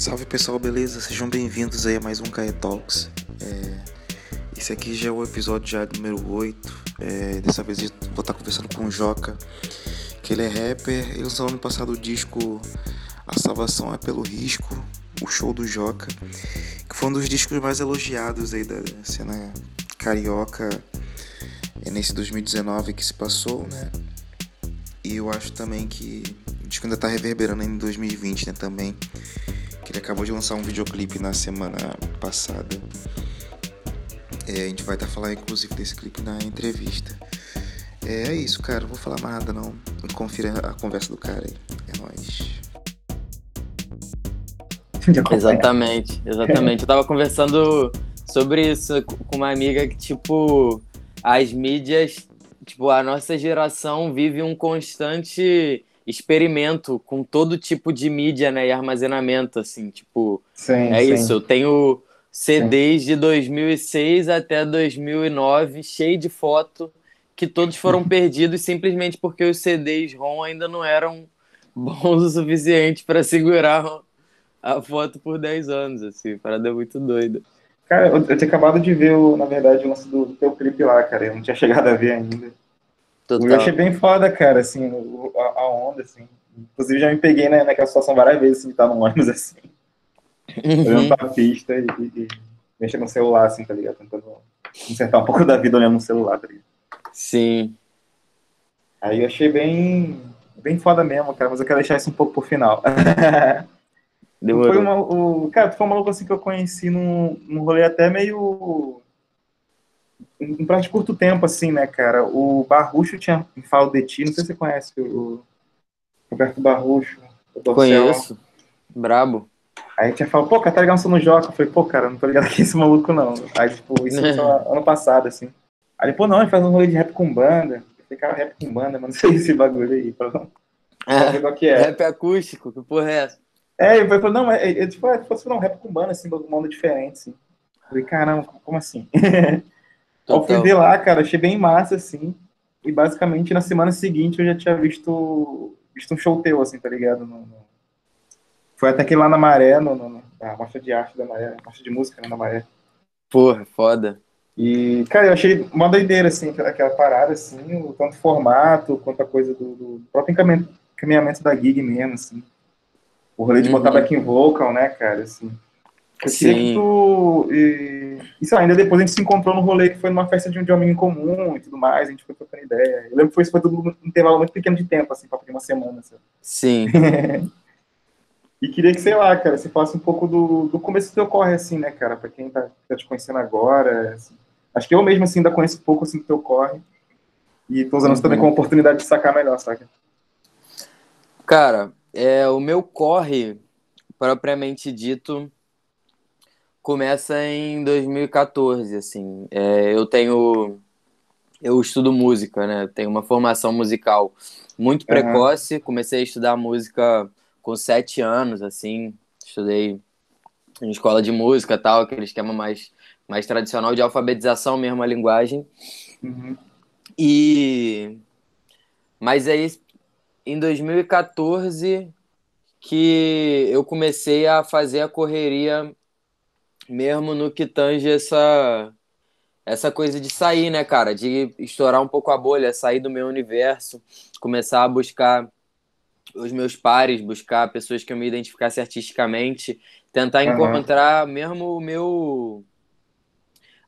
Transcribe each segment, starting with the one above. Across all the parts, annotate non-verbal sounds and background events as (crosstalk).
Salve pessoal, beleza? Sejam bem-vindos aí a mais um Cae Talks. É, esse aqui já é o episódio já número 8. É, dessa vez vou estar conversando com o Joca, que ele é rapper. Ele lançou ano passado o disco A Salvação é Pelo Risco, o show do Joca, que foi um dos discos mais elogiados aí da cena carioca é nesse 2019 que se passou, né? E eu acho também que o disco ainda tá reverberando em 2020, né? Também. Que ele acabou de lançar um videoclipe na semana passada. É, a gente vai estar tá falando inclusive desse clipe na entrevista. É, é isso, cara. Não vou falar mais nada não. Confira a conversa do cara aí. É nóis. Exatamente, exatamente. Eu tava conversando sobre isso com uma amiga que, tipo, as mídias, tipo, a nossa geração vive um constante experimento com todo tipo de mídia, né, e armazenamento, assim, tipo, sim, é sim. isso, eu tenho CDs sim. de 2006 até 2009, cheio de foto, que todos foram (laughs) perdidos simplesmente porque os CDs ROM ainda não eram bons (laughs) o suficiente para segurar a foto por 10 anos, assim, parada muito doida. Cara, eu, eu tinha acabado de ver, o, na verdade, o lance do, do teu clipe lá, cara. Eu não tinha (laughs) chegado a ver ainda. Total. Eu achei bem foda, cara, assim, a, onda, assim. Inclusive, já me peguei né, naquela situação várias vezes, assim, estar no ônibus, assim. Uhum. Olhando pra pista e, e, e mexendo no celular, assim, tá ligado? Tentando consertar um pouco da vida olhando no celular, tá ligado? Sim. Aí eu achei bem, bem foda mesmo, cara, mas eu quero deixar isso um pouco pro final. (laughs) Demorou. Foi uma, o, cara, tu foi um maluco assim que eu conheci num, num rolê até meio. Um prazo de curto tempo, assim, né, cara? O Barrucho tinha falado de ti, não sei se você conhece o Roberto Barrucho. Conheço. Brabo. Aí tinha falado, pô, cara, tá ligado no Joca? Eu falei, pô, cara, não tô ligado aqui esse maluco, não. Aí, tipo, isso foi (laughs) ano passado, assim. Aí ele, pô, não, ele faz um rolê de rap com banda. Eu falei, cara, rap com banda, mano, (laughs) não sei esse bagulho aí. Pra, é, qual que é. Rap acústico, que porra é essa? É, ele falou, não, é, é, tipo, é, fosse um rap com banda, assim, uma onda diferente, assim. Eu falei, caramba, como assim? (laughs) eu fui ver lá, cara, achei bem massa, assim. E basicamente na semana seguinte eu já tinha visto, visto um show teu, assim, tá ligado? No, no... Foi até que lá na Maré, no, no, na Mostra de Arte da Maré, Mostra de Música né, na Maré. Porra, foda. E, cara, eu achei uma doideira, assim, aquela parada, assim, o tanto formato quanto a coisa do, do próprio encaminhamento da gig mesmo, assim. O rolê de uhum. botar backing vocal, né, cara, assim. Eu Sim. queria que tu... E, e sei lá, ainda depois a gente se encontrou no rolê que foi numa festa de um, de um amigo em comum e tudo mais, a gente foi trocando ideia. Eu lembro que foi, foi tudo um intervalo muito pequeno de tempo, assim, pra uma semana, sabe? Sim. (laughs) e queria que, sei lá, cara, você falasse um pouco do, do começo do teu corre, assim, né, cara, pra quem tá, tá te conhecendo agora. Assim. Acho que eu mesmo, assim, ainda conheço um pouco, assim, do teu corre. E tô usando uhum. isso também como oportunidade de sacar melhor, saca? Cara, é, o meu corre, propriamente dito, começa em 2014, assim. É, eu tenho... Eu estudo música, né? Tenho uma formação musical muito precoce. Uhum. Comecei a estudar música com sete anos, assim. Estudei em escola de música tal, aquele esquema mais, mais tradicional de alfabetização mesmo, a linguagem. Uhum. E... Mas aí em 2014 que eu comecei a fazer a correria mesmo no que tange essa essa coisa de sair, né, cara, de estourar um pouco a bolha, sair do meu universo, começar a buscar os meus pares, buscar pessoas que eu me identificasse artisticamente, tentar uhum. encontrar mesmo o meu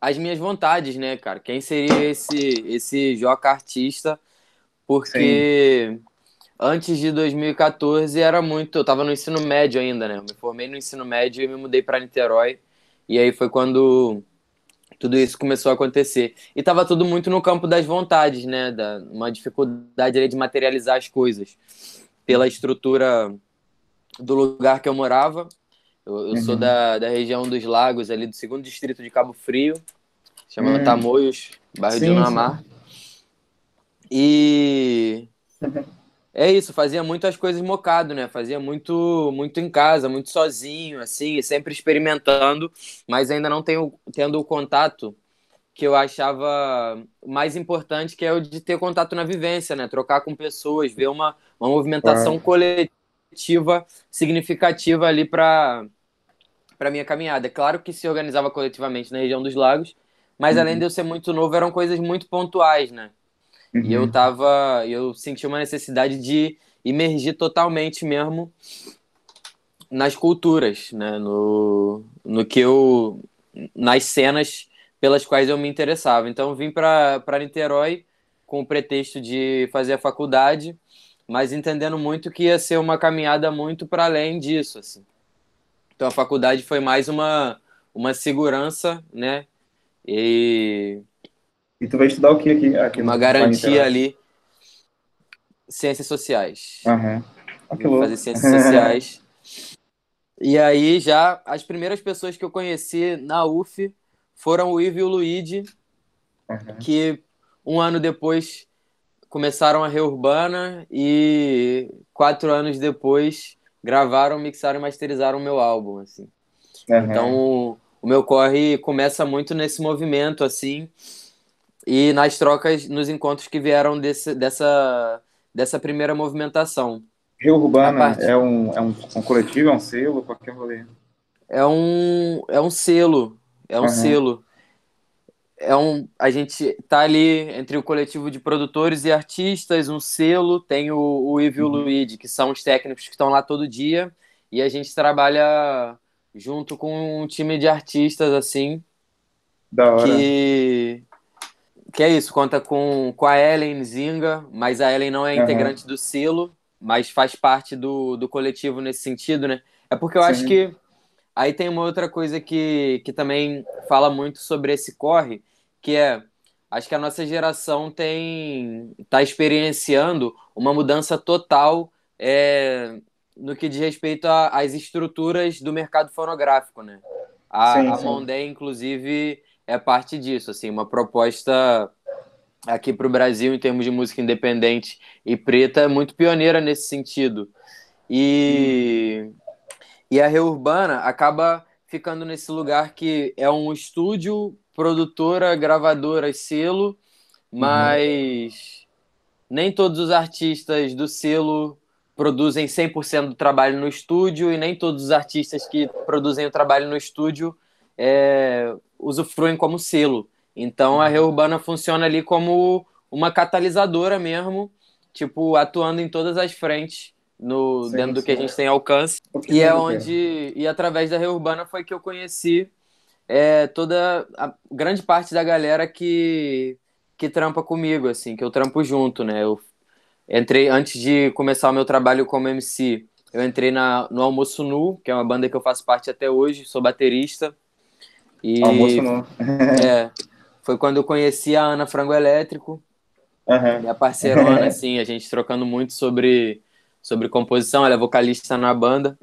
as minhas vontades, né, cara? Quem seria esse esse Joca artista? Porque Sim antes de 2014 era muito. Eu tava no ensino médio ainda, né? Eu me formei no ensino médio e me mudei para Niterói. E aí foi quando tudo isso começou a acontecer. E tava tudo muito no campo das vontades, né? Da, uma dificuldade ali de materializar as coisas. Pela estrutura do lugar que eu morava. Eu, eu uhum. sou da, da região dos lagos, ali do segundo distrito de Cabo Frio, chamado uhum. Tamoios, bairro sim, de Unamar. E (laughs) É isso, fazia muitas coisas mocado, né? Fazia muito, muito em casa, muito sozinho, assim, sempre experimentando, mas ainda não tenho, tendo o contato que eu achava mais importante, que é o de ter contato na vivência, né? Trocar com pessoas, ver uma, uma movimentação é. coletiva significativa ali para para minha caminhada. É claro que se organizava coletivamente na região dos lagos, mas uhum. além de eu ser muito novo, eram coisas muito pontuais, né? Uhum. E eu uhum. tava, eu senti uma necessidade de imergir totalmente mesmo nas culturas, né? No, no que eu nas cenas pelas quais eu me interessava. Então vim para Niterói com o pretexto de fazer a faculdade, mas entendendo muito que ia ser uma caminhada muito para além disso, assim. Então a faculdade foi mais uma uma segurança, né? E e tu vai estudar o que aqui? aqui uma garantia ali ciências sociais. Uhum. Oh, fazer ciências (laughs) sociais. E aí já as primeiras pessoas que eu conheci na UF foram o Ivo e o Luigi, uhum. que um ano depois começaram a Reurbana e quatro anos depois gravaram, mixaram e masterizaram o meu álbum, assim. Uhum. Então o meu corre começa muito nesse movimento, assim, e nas trocas, nos encontros que vieram desse, dessa, dessa primeira movimentação. Rio Urbana é, um, é um, um, coletivo, é um selo? Qual que é rolê? É um, é um selo, é um uhum. selo. É um, a gente tá ali entre o coletivo de produtores e artistas, um selo, tem o, o Ivo e o uhum. Luigi, que são os técnicos que estão lá todo dia, e a gente trabalha junto com um time de artistas, assim, da hora. que que é isso, conta com, com a Ellen Zinga, mas a Ellen não é uhum. integrante do selo, mas faz parte do, do coletivo nesse sentido, né? É porque eu Sim. acho que aí tem uma outra coisa que, que também fala muito sobre esse corre, que é acho que a nossa geração tem está experienciando uma mudança total é, no que diz respeito às estruturas do mercado fonográfico, né? A, sim, a Mondé, inclusive, é parte disso, assim, uma proposta aqui para o Brasil em termos de música independente e preta é muito pioneira nesse sentido. E, hum. e a Reurbana acaba ficando nesse lugar que é um estúdio, produtora, gravadora, selo, mas uhum. nem todos os artistas do selo produzem 100% do trabalho no estúdio e nem todos os artistas que produzem o trabalho no estúdio é, usufruem como selo. Então a Reurbana funciona ali como uma catalisadora mesmo, tipo, atuando em todas as frentes no, sim, dentro do que a gente tem alcance. E é onde, e através da Reurbana foi que eu conheci é, toda a grande parte da galera que, que trampa comigo, assim, que eu trampo junto, né? Eu entrei, antes de começar o meu trabalho como MC, eu entrei na, no Almoço Nu, que é uma banda que eu faço parte até hoje, sou baterista. E, Almoço Nu. é, (laughs) foi quando eu conheci a Ana Frango Elétrico, uhum. minha parceirona, (laughs) assim, a gente trocando muito sobre, sobre composição, ela é vocalista na banda.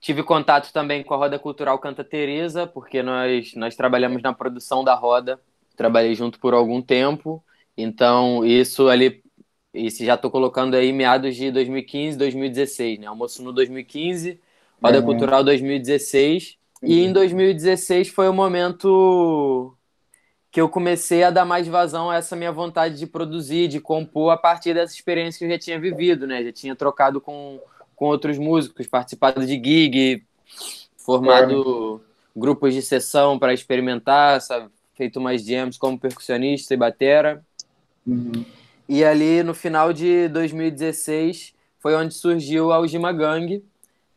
Tive contato também com a Roda Cultural Canta Teresa, porque nós, nós trabalhamos na produção da roda, trabalhei junto por algum tempo, então isso ali, isso já estou colocando aí meados de 2015, 2016, né? Almoço no 2015, Roda uhum. Cultural 2016, uhum. E em 2016 foi o momento que eu comecei a dar mais vazão a essa minha vontade de produzir, de compor a partir dessa experiência que eu já tinha vivido, né? Já tinha trocado com, com outros músicos, participado de gig, formado grupos de sessão para experimentar, sabe? feito umas jams como percussionista e batera. Uhum. E ali no final de 2016 foi onde surgiu a Algima Gang,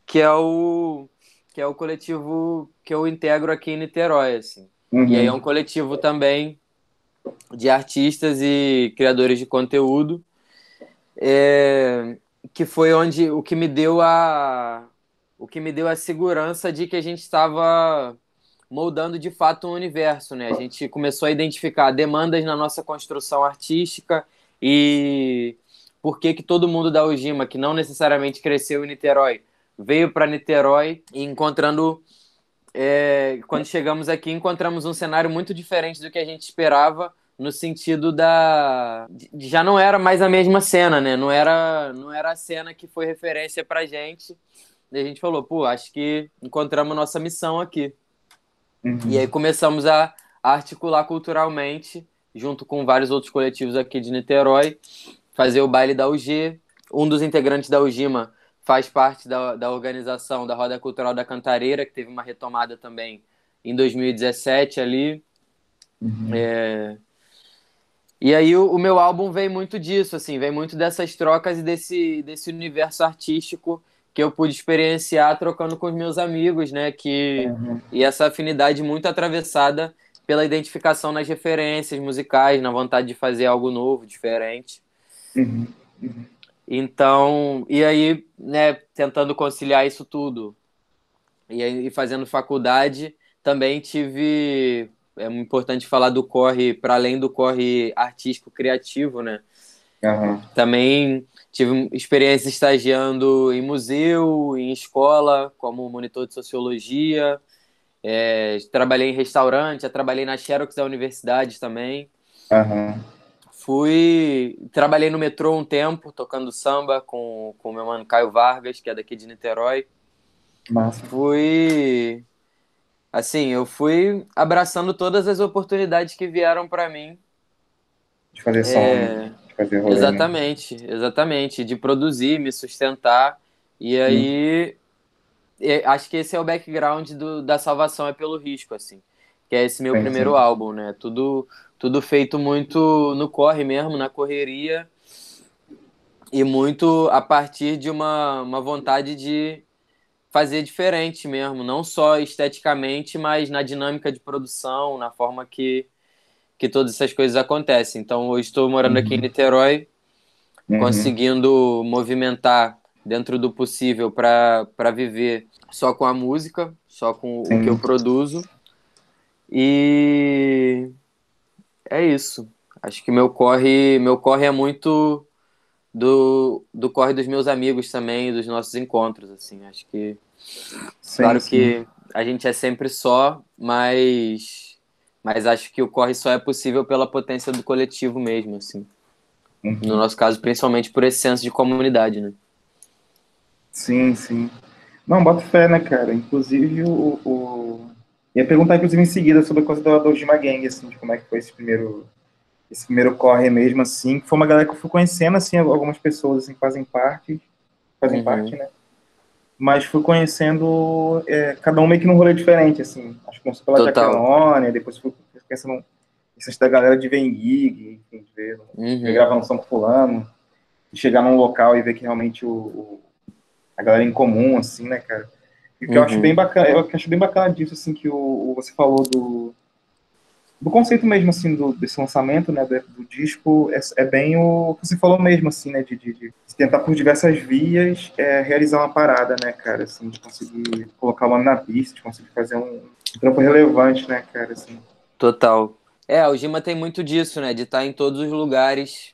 que é o que é o coletivo que eu integro aqui em Niterói, assim. Uhum. E aí é um coletivo também de artistas e criadores de conteúdo, é, que foi onde o que me deu a o que me deu a segurança de que a gente estava moldando de fato um universo, né? A gente começou a identificar demandas na nossa construção artística e por que que todo mundo da Ujima, que não necessariamente cresceu em Niterói, veio para Niterói e encontrando é, quando chegamos aqui, encontramos um cenário muito diferente do que a gente esperava, no sentido da. Já não era mais a mesma cena, né? Não era, não era a cena que foi referência pra gente. E a gente falou, pô, acho que encontramos nossa missão aqui. Uhum. E aí começamos a, articular culturalmente, junto com vários outros coletivos aqui de Niterói, fazer o baile da UG. Um dos integrantes da UGIMA faz parte da, da organização da Roda Cultural da Cantareira, que teve uma retomada também em 2017 ali. Uhum. É... E aí o, o, meu álbum vem muito disso, assim, vem muito dessas trocas e desse, desse universo artístico que eu pude experienciar trocando com os meus amigos, né? Que, uhum. E essa afinidade muito atravessada pela identificação nas referências musicais, na vontade de fazer algo novo, diferente. Uhum. Então, e aí, né, tentando conciliar isso tudo. E aí, fazendo faculdade, também tive. É importante falar do corre, para além do corre artístico criativo, né? Uhum. Também tive experiência estagiando em museu, em escola, como monitor de sociologia. É, trabalhei em restaurante, já trabalhei na Xerox da universidade também. Uhum. Fui. Trabalhei no metrô um tempo, tocando samba com o meu mano Caio Vargas, que é daqui de Niterói. Massa. Fui. Assim, eu fui abraçando todas as oportunidades que vieram para mim. De fazer som, é... né? de fazer rolê, né? Exatamente, né? exatamente. De produzir, me sustentar. E aí. Hum. Acho que esse é o background do, da salvação é pelo risco, assim. Que é esse meu primeiro sim. álbum, né? Tudo tudo feito muito no corre mesmo, na correria, e muito a partir de uma, uma vontade de fazer diferente mesmo, não só esteticamente, mas na dinâmica de produção, na forma que, que todas essas coisas acontecem. Então, hoje estou morando uhum. aqui em uhum. Niterói, uhum. conseguindo movimentar dentro do possível para viver só com a música, só com Sim. o que eu produzo. E é isso. Acho que meu corre, meu corre é muito do, do corre dos meus amigos também, dos nossos encontros, assim. Acho que sim, claro sim. que a gente é sempre só, mas mas acho que o corre só é possível pela potência do coletivo mesmo, assim. Uhum. No nosso caso, principalmente por esse senso de comunidade, né? Sim, sim. Não, bota fé, né, cara? Inclusive o, o Ia perguntar, inclusive, em seguida sobre a coisa do, do Jima Gang, assim, de como é que foi esse primeiro, esse primeiro corre mesmo, assim, que foi uma galera que eu fui conhecendo, assim, algumas pessoas, assim, fazem parte, fazem uhum. parte, né? Mas fui conhecendo é, cada um meio que num rolê diferente, assim. Acho que começou pela Jaqueline, depois fui conhecendo esse da galera de Gig, enfim, de ver, uhum. gravar no São Fulano, chegar num local e ver que realmente o, o, a galera é em comum, assim, né, cara? E o que uhum. eu acho uhum. bem bacana, eu acho bem bacana disso, assim, que o, o você falou do, do conceito mesmo, assim, do, desse lançamento, né, do, do disco, é, é, bem o que você falou mesmo, assim, né, de, de, de tentar por diversas vias é, realizar uma parada, né, cara, assim, de conseguir colocar o nome na pista, de conseguir fazer um, um trampo relevante, né, cara, assim. Total. É, o Gima tem muito disso, né, de estar em todos os lugares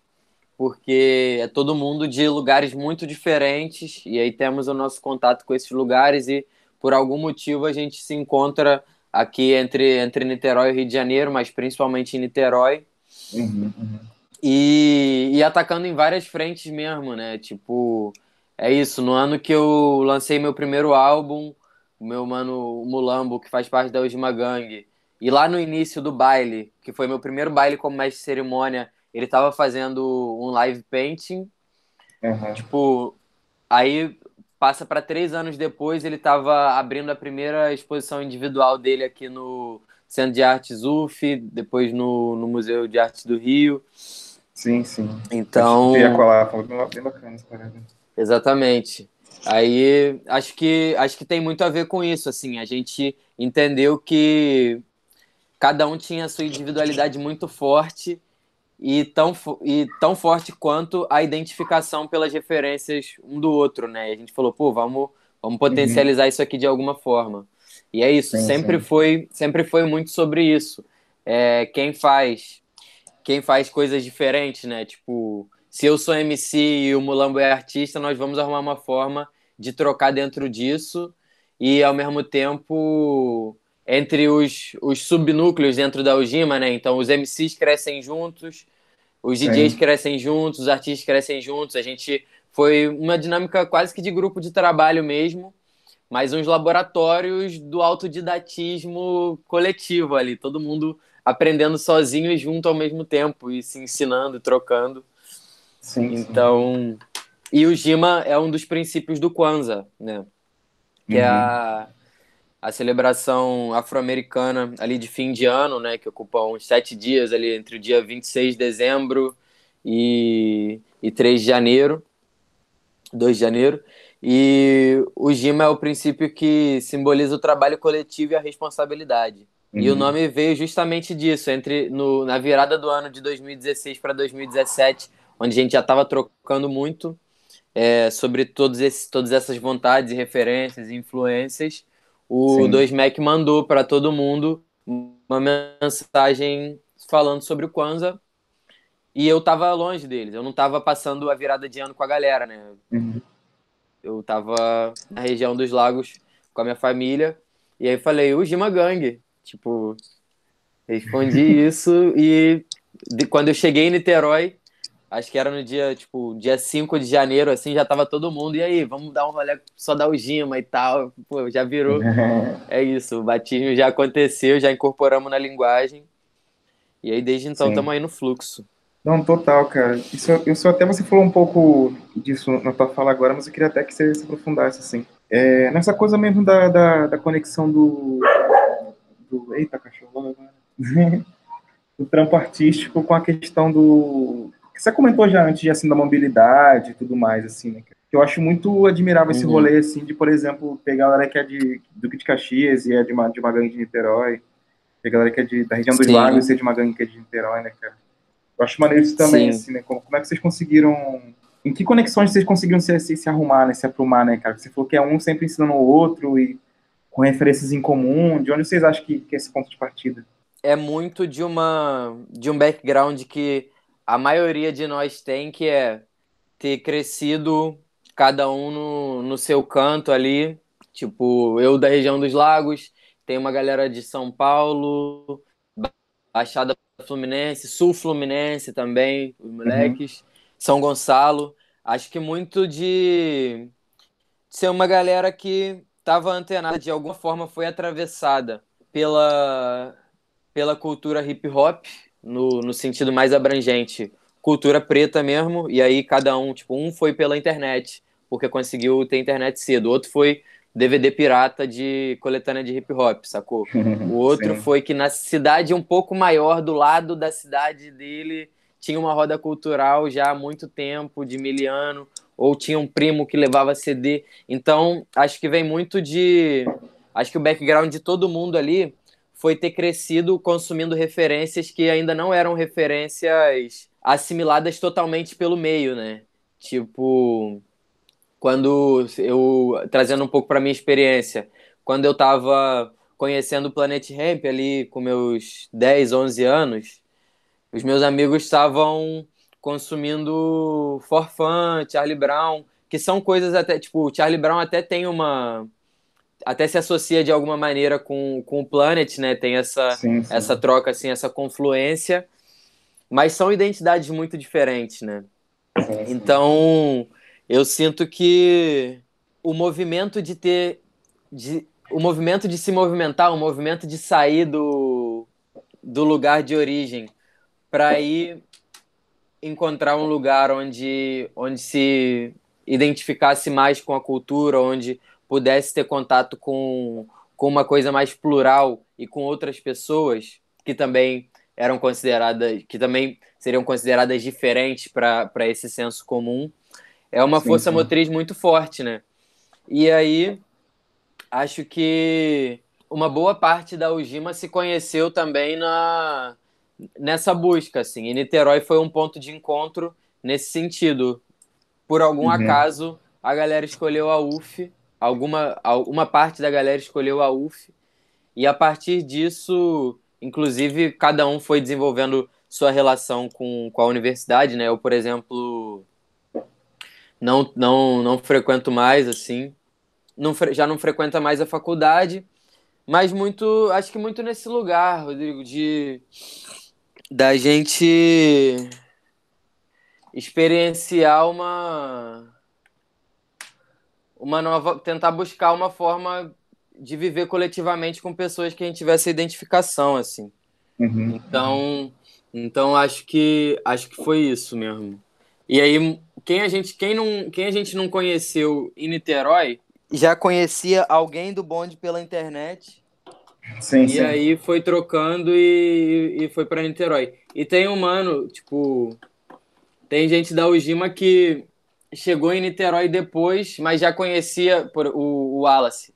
porque é todo mundo de lugares muito diferentes e aí temos o nosso contato com esses lugares e por algum motivo a gente se encontra aqui entre, entre Niterói e Rio de Janeiro, mas principalmente em Niterói. Uhum, uhum. E, e atacando em várias frentes mesmo, né? Tipo, é isso. No ano que eu lancei meu primeiro álbum, o meu mano Mulambo, que faz parte da Ujima Gang, e lá no início do baile, que foi meu primeiro baile como mestre de cerimônia, ele tava fazendo um live painting. Uhum. Tipo, aí passa para três anos depois, ele estava abrindo a primeira exposição individual dele aqui no Centro de Artes UF, depois no, no Museu de Artes do Rio. Sim, sim. Então. Ia colar, foi bem bacana essa parada. Exatamente. Aí acho que acho que tem muito a ver com isso, assim, a gente entendeu que cada um tinha a sua individualidade muito forte e tão, e tão forte quanto a identificação pelas referências um do outro, né? E a gente falou, pô, vamos, vamos uhum. potencializar uhum. isso aqui de alguma forma. E é isso, sim, sempre sim. foi sempre foi muito sobre isso. É, quem faz quem faz coisas diferentes, né? Tipo, se eu sou MC e o Mulambo é artista, nós vamos arrumar uma forma de trocar dentro disso e ao mesmo tempo entre os, os subnúcleos dentro da Ujima, né? Então os MCs crescem juntos, os DJs Sim. crescem juntos, os artistas crescem juntos. A gente foi uma dinâmica quase que de grupo de trabalho mesmo, mas uns laboratórios do autodidatismo coletivo ali, todo mundo aprendendo sozinho e junto ao mesmo tempo e se ensinando, trocando. Sim, então, sim. E o Jima é um dos princípios do Kwanzaa, né? Que uhum. é a, a celebração afro-americana ali de fim de ano, né? Que ocupa uns sete dias ali entre o dia 26 de dezembro e, e 3 de janeiro. 2 de janeiro. E o Jima é o princípio que simboliza o trabalho coletivo e a responsabilidade. Uhum. E o uhum. nome veio justamente disso, entre no, na virada do ano de 2016 para 2017, onde a gente já estava trocando muito é, sobre todos esses, todas essas vontades referências e influências. O 2Mac mandou para todo mundo uma mensagem falando sobre o Kwanzaa e eu estava longe deles, eu não estava passando a virada de ano com a galera, né? Uhum. Eu estava na região dos lagos com a minha família e aí falei, o Jima Gang. Tipo, respondi (laughs) isso e de, quando eu cheguei em Niterói, acho que era no dia, tipo, dia 5 de janeiro, assim, já tava todo mundo, e aí, vamos dar um rolê, só dar o Gima e tal, pô, já virou, (laughs) é isso, o batismo já aconteceu, já incorporamos na linguagem, e aí desde então estamos aí no fluxo. Não, total, cara. Isso, isso até você falou um pouco disso na tua fala agora, mas eu queria até que você se aprofundasse, assim. É, nessa coisa mesmo da, da, da conexão do, do. Eita, cachorro (laughs) do trampo artístico com a questão do. Você comentou já antes, assim, da mobilidade e tudo mais, assim, né? Eu acho muito admirável esse uhum. rolê, assim, de, por exemplo, pegar a galera que é de Duque de Caxias e é de uma, de uma gangue de Niterói, pegar a galera que é de, da região dos Sim. lagos e é de uma gangue que é de Niterói, né, cara? Eu acho maneiro isso também, Sim. assim, né? Como, como é que vocês conseguiram em que conexões vocês conseguiram se, se, se, arrumar, né, se aprumar, né, cara? Você falou que é um sempre ensinando o outro e com referências em comum? De onde vocês acham que, que é esse ponto de partida? É muito de uma de um background que a maioria de nós tem, que é ter crescido cada um no, no seu canto ali. Tipo, eu da região dos lagos, tem uma galera de São Paulo, Baixada Fluminense, Sul Fluminense também, os moleques, uhum. São Gonçalo. Acho que muito de ser uma galera que estava antenada, de alguma forma foi atravessada pela, pela cultura hip hop, no, no sentido mais abrangente, cultura preta mesmo, e aí cada um, tipo, um foi pela internet, porque conseguiu ter internet cedo, o outro foi DVD pirata de coletânea de hip hop, sacou? (laughs) O outro foi que na cidade um pouco maior, do lado da cidade dele, tinha uma roda cultural já há muito tempo, de miliano, ou tinha um primo que levava CD. Então, acho que vem muito de. Acho que o background de todo mundo ali foi ter crescido consumindo referências que ainda não eram referências assimiladas totalmente pelo meio, né? Tipo, quando eu trazendo um pouco para minha experiência, quando eu estava conhecendo o Planet Ramp ali com meus 10, 11 anos, os meus amigos estavam consumindo Forfan, Charlie Brown, que são coisas até, tipo, o Charlie Brown até tem uma até se associa de alguma maneira com, com o Planet, né? Tem essa sim, sim. essa troca assim, essa confluência, mas são identidades muito diferentes, né? Sim, então, eu sinto que o movimento de ter de, o movimento de se movimentar, o movimento de sair do, do lugar de origem para ir encontrar um lugar onde, onde se identificasse mais com a cultura, onde pudesse ter contato com, com uma coisa mais plural e com outras pessoas que também eram consideradas, que também seriam consideradas diferentes para esse senso comum, é uma sim, força sim. motriz muito forte, né? E aí, acho que uma boa parte da Ujima se conheceu também na, nessa busca, assim. E Niterói foi um ponto de encontro nesse sentido. Por algum uhum. acaso, a galera escolheu a UF, alguma, alguma parte da galera escolheu a UF, e a partir disso, inclusive, cada um foi desenvolvendo sua relação com, com a universidade, né? Eu, por exemplo, não, não, não frequento mais, assim, não, já não frequenta mais a faculdade, mas muito, acho que muito nesse lugar, Rodrigo, de da gente experienciar uma uma nova tentar buscar uma forma de viver coletivamente com pessoas que a gente tivesse identificação assim uhum. então então acho que acho que foi isso mesmo e aí quem a gente, quem não, quem a gente não conheceu em Niterói já conhecia alguém do bonde pela internet. Sim, e sim. aí foi trocando e, e foi para Niterói. E tem um mano, tipo, tem gente da Ujima que chegou em Niterói depois, mas já conhecia por, o, o Wallace.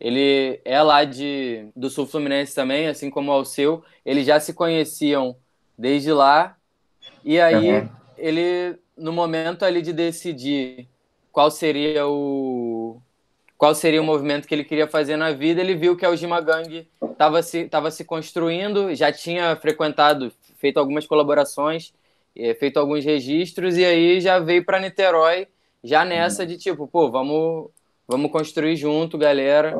Ele é lá de, do Sul Fluminense também, assim como o seu. Eles já se conheciam desde lá. E aí, Uhum. ele, no momento ali de decidir qual seria o qual seria o movimento que ele queria fazer na vida, ele viu que a Ujima Gang estava se, tava se construindo, já tinha frequentado, feito algumas colaborações, eh, feito alguns registros, e aí já veio para Niterói, já nessa de tipo, pô, vamos, vamos construir junto, galera.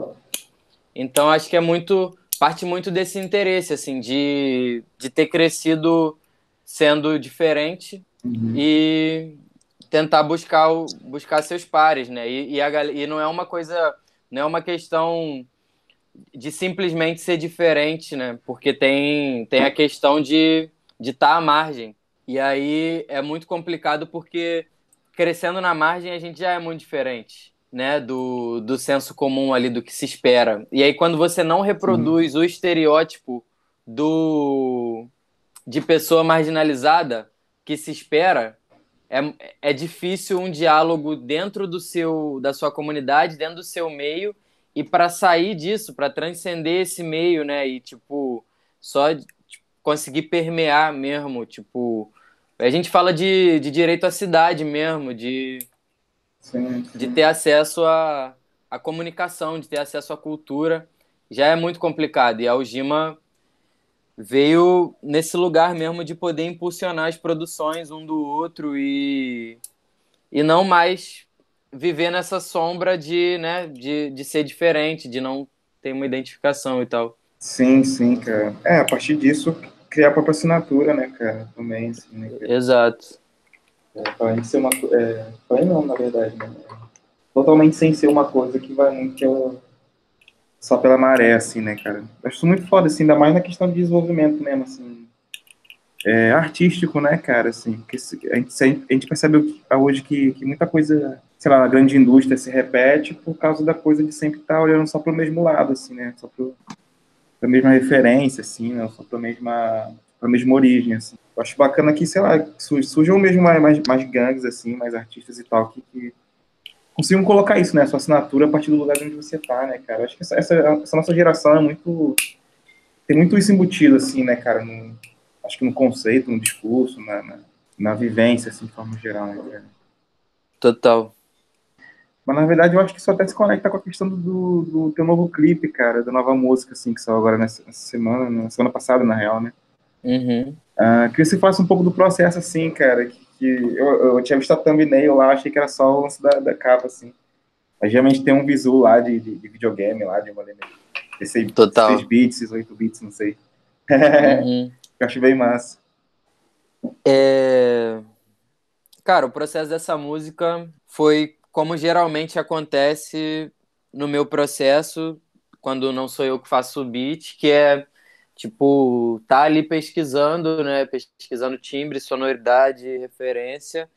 Então acho que é muito, parte muito desse interesse, assim, de, de ter crescido sendo diferente Uhum. e tentar buscar, o- buscar seus pares, né? E, e, a, e não é uma coisa, não é uma questão de simplesmente ser diferente, né? Porque tem, tem a questão de de estar à margem. E aí é muito complicado porque crescendo na margem a gente já é muito diferente, né? Do, do senso comum ali, do que se espera. E aí quando você não reproduz o estereótipo do de pessoa marginalizada que se espera, é, é difícil um diálogo dentro do seu da sua comunidade, dentro do seu meio e para sair disso, para transcender esse meio, né? E tipo, só tipo, conseguir permear mesmo, tipo, a gente fala de, de direito à cidade mesmo, de, Sim, de ter acesso à, à comunicação, de ter acesso à cultura, já é muito complicado. E a Algima veio nesse lugar mesmo de poder impulsionar as produções um do outro e, e não mais viver nessa sombra de, né, de, de ser diferente, de não ter uma identificação e tal. Sim, sim, cara. É, a partir disso, criar a própria assinatura, né, cara? Também, assim, né? cara? Exato. É, além de ser uma é, além não, na verdade, né? Totalmente sem ser uma coisa que vai muito pela- só pela maré, assim, né, cara? Eu Acho muito foda, assim, ainda mais na questão de desenvolvimento mesmo, assim. É, artístico, né, cara, assim, porque a gente, a gente- percebe o hoje que, que muita coisa, sei lá, na grande indústria se repete por causa da coisa de sempre estar olhando só pro mesmo lado, assim, né, só pro, pra mesma referência, assim, né, pra mesma, pra mesma origem, assim. Eu acho bacana que, sei lá, su- surjam mesmo mais, mais, mais gangues, assim, mais artistas e tal, que, que consigam colocar isso, né, sua assinatura a partir do lugar onde você tá, né, cara. Eu acho que essa, essa, essa nossa geração é muito... Tem muito isso embutido, assim, né, cara, no, acho que no conceito, no discurso, na, na, na vivência, assim, de forma geral, né, cara. Total. Mas, na verdade, eu acho que isso até se conecta com a questão do, do, teu novo clipe, cara, da nova música, assim, que saiu agora nessa, semana, na semana passada, na real, né. Uhum. Queria que você falasse um pouco do processo, assim, cara, que, que eu, eu tinha visto a thumbnail lá, achei que era só o lance da, da capa, assim. Mas geralmente tem um visu lá de, de, de videogame, lá, de uma 16, Total. 16 bits, 8 bits, não sei. Uhum. (laughs) Eu acho bem massa. É... Cara, o processo dessa música foi como geralmente acontece no meu processo, quando não sou eu que faço o beat, que é tipo, tá ali pesquisando, né? Pesquisando timbre, sonoridade, referência.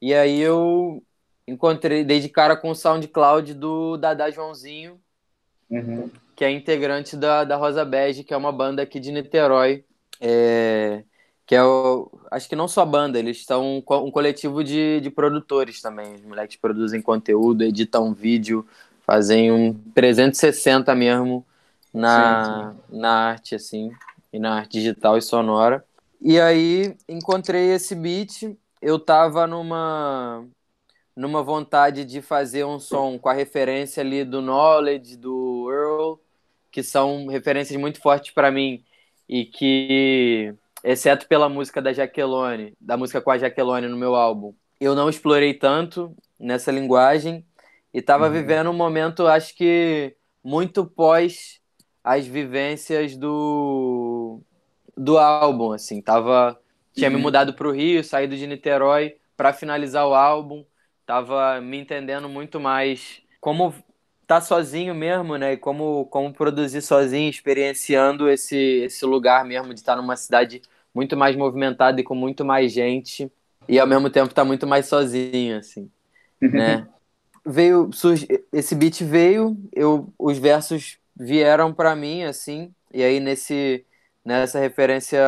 E aí eu encontrei, dei de cara com o SoundCloud do Dada Joãozinho, Uhum. que é integrante da, da Rosa Bege, que é uma banda aqui de Niterói. É, que é o, acho que não só banda, eles são um, co- um coletivo de, de produtores também. Os moleques produzem conteúdo, editam vídeo, fazem um 360 mesmo na, na arte, assim, e na arte digital e sonora. E aí encontrei esse beat, eu tava numa numa vontade de fazer um som com a referência ali do Knowledge, do Earl, que são referências muito fortes para mim e que, exceto pela música da Jaqueline, da música com a Jaqueline no meu álbum, eu não explorei tanto nessa linguagem e estava Uhum. vivendo um momento, acho que muito pós as vivências do do álbum, assim, tava tinha me Uhum. mudado para o Rio, saído de Niterói para finalizar o álbum, tava me entendendo muito mais como tá sozinho mesmo, né? E como, como produzir sozinho, experienciando esse, esse lugar mesmo de estar numa cidade muito mais movimentada e com muito mais gente. e ao mesmo tempo tá muito mais sozinho, assim, né? (laughs) veio, surge, esse beat veio, eu, os versos vieram para mim, assim, e aí nesse, nessa referência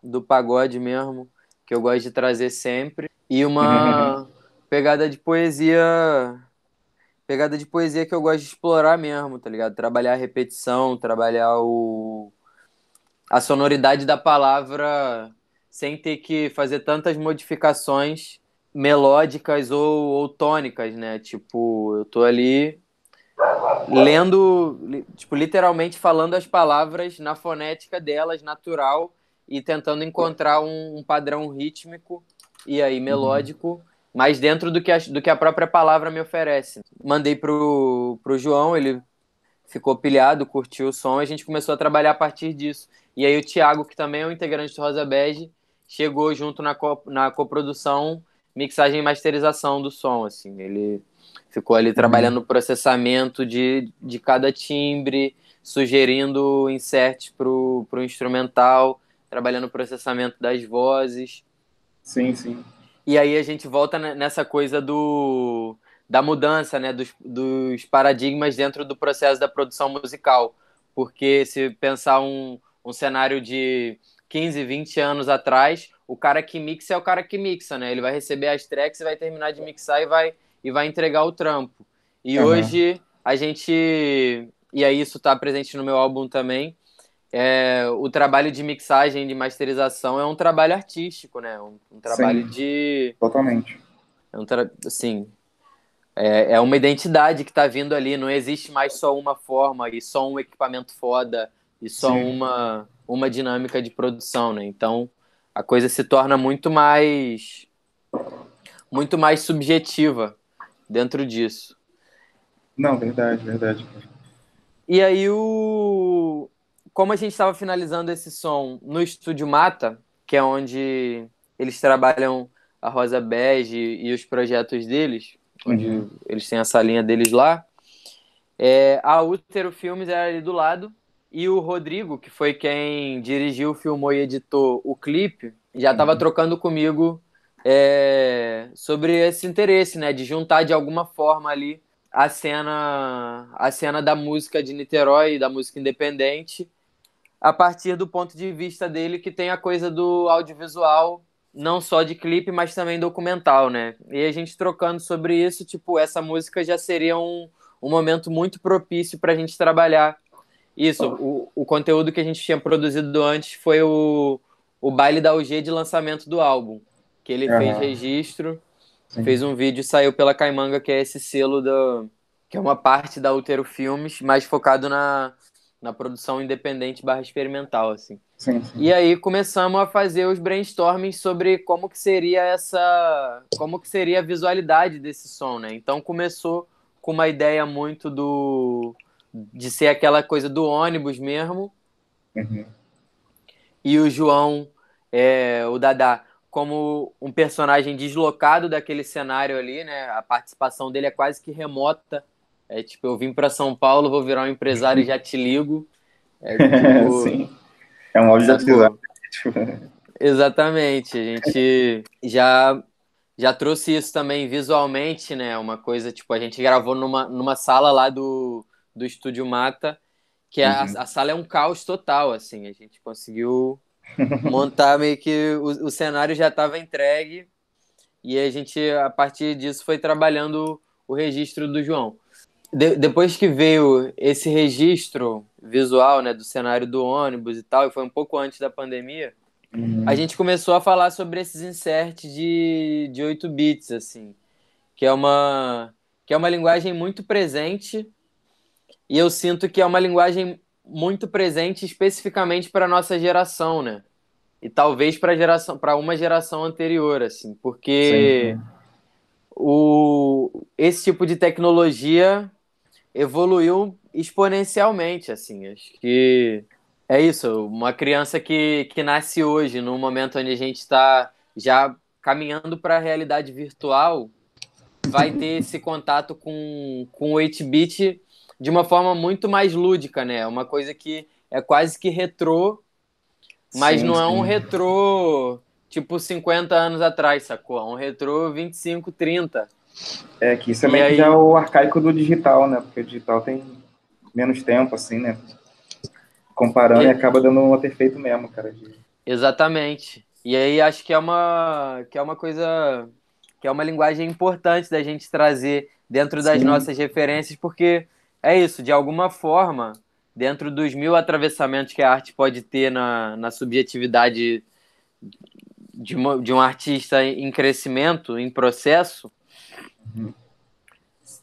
do pagode mesmo, que eu gosto de trazer sempre, e uma (laughs) pegada de poesia pegada de poesia que eu gosto de explorar mesmo, tá ligado? Trabalhar a repetição, trabalhar o a sonoridade da palavra sem ter que fazer tantas modificações melódicas ou, ou tônicas, né? Tipo, eu tô ali lendo, tipo, literalmente falando as palavras na fonética delas, natural, e tentando encontrar um, um padrão rítmico e aí melódico, uhum. Mas dentro do que, a, do que a própria palavra me oferece. Mandei pro, pro João, ele ficou pilhado, curtiu o som, e a gente começou a trabalhar a partir disso. E aí o Thiago, que também é um integrante do Rosa Bege, chegou junto na, co, na coprodução mixagem e masterização do som, assim. Ele ficou ali trabalhando no processamento de, de cada timbre, sugerindo inserts pro, pro instrumental, trabalhando no processamento das vozes. Sim, sim. E aí a gente volta nessa coisa do da mudança, né, dos, dos paradigmas dentro do processo da produção musical. Porque se pensar um, um cenário de 15, 20 anos atrás, o cara que mixa é o cara que mixa, né? Ele vai receber as tracks, vai terminar de mixar e vai, e vai entregar o trampo. E uhum. hoje a gente. E aí isso está presente no meu álbum também. É, o trabalho de mixagem, de masterização é um trabalho artístico, né? Um, um trabalho Sim, de. Totalmente. É um tra... Assim, é, é uma identidade que está vindo ali. Não existe mais só uma forma e só um equipamento foda e só uma, uma dinâmica de produção, né? Então, a coisa se torna muito mais muito mais subjetiva dentro disso. Não, verdade, verdade. E aí o como a gente estava finalizando esse som no estúdio Mata, que é onde eles trabalham a Rosa Bege e os projetos deles, onde uhum. eles têm essa linha deles lá. É, a Útero Filmes era ali do lado e o Rodrigo, que foi quem dirigiu, filmou e editou o clipe, já estava uhum. trocando comigo é, sobre esse interesse, né, de juntar de alguma forma ali a cena, a cena da música de Niterói, da música independente, a partir do ponto de vista dele que tem a coisa do audiovisual, não só de clipe, mas também documental, né? E a gente trocando sobre isso, tipo, essa música já seria um, um momento muito propício para a gente trabalhar isso, o, o conteúdo que a gente tinha produzido antes foi o, o baile da UG de lançamento do álbum, que ele uhum. fez registro, Sim. fez um vídeo e saiu pela Caimanga, que é esse selo da que é uma parte da Utero Filmes, mais focado na, na produção independente barra experimental, assim. Sim, sim. E aí começamos a fazer os brainstormings sobre como que seria essa, como que seria a visualidade desse som, né? Então começou com uma ideia muito do de ser aquela coisa do ônibus mesmo. Uhum. E o João, é, o Dadá, como um personagem deslocado daquele cenário ali, né? A participação dele é quase que remota. É tipo, eu vim para São Paulo, vou virar um empresário e já te ligo. É, (laughs) tipo, Sim. É um áudio Exatamente. A gente já já trouxe isso também visualmente, né? Uma coisa, tipo, a gente gravou numa, numa sala lá do, do Estúdio Mata, que uhum. a, a, sala é um caos total, assim, a gente conseguiu montar meio que o, o cenário já estava entregue e a gente, a partir disso, foi trabalhando o registro do João. De, depois que veio esse registro visual, né, do cenário do ônibus e tal, e foi um pouco antes da pandemia, uhum. a gente começou a falar sobre esses inserts de, de 8 bits, assim, que é uma que é uma linguagem muito presente e eu sinto que é uma linguagem muito presente especificamente para a nossa geração, né? E talvez para geração, para uma geração anterior, assim, porque Sim. o esse tipo de tecnologia evoluiu exponencialmente, assim. Acho que é isso. Uma criança que, que nasce hoje, num momento onde a gente está já caminhando para a realidade virtual, vai ter esse contato com, com o 8-bit de uma forma muito mais lúdica, né? Uma coisa que é quase que retrô, mas sim, não é um retrô tipo 50 anos atrás, sacou? Um retrô 25, 30. É, que isso é meio aí... já o arcaico do digital, né? Porque o digital tem menos tempo, assim, né? Comparando e, e acaba dando um efeito mesmo, cara. De... Exatamente. E aí acho que é uma que é uma coisa que é uma linguagem importante da gente trazer dentro das Sim. nossas referências, porque é isso, de alguma forma, dentro dos mil atravessamentos que a arte pode ter na, na subjetividade de, uma, de um artista em crescimento, em processo, uhum.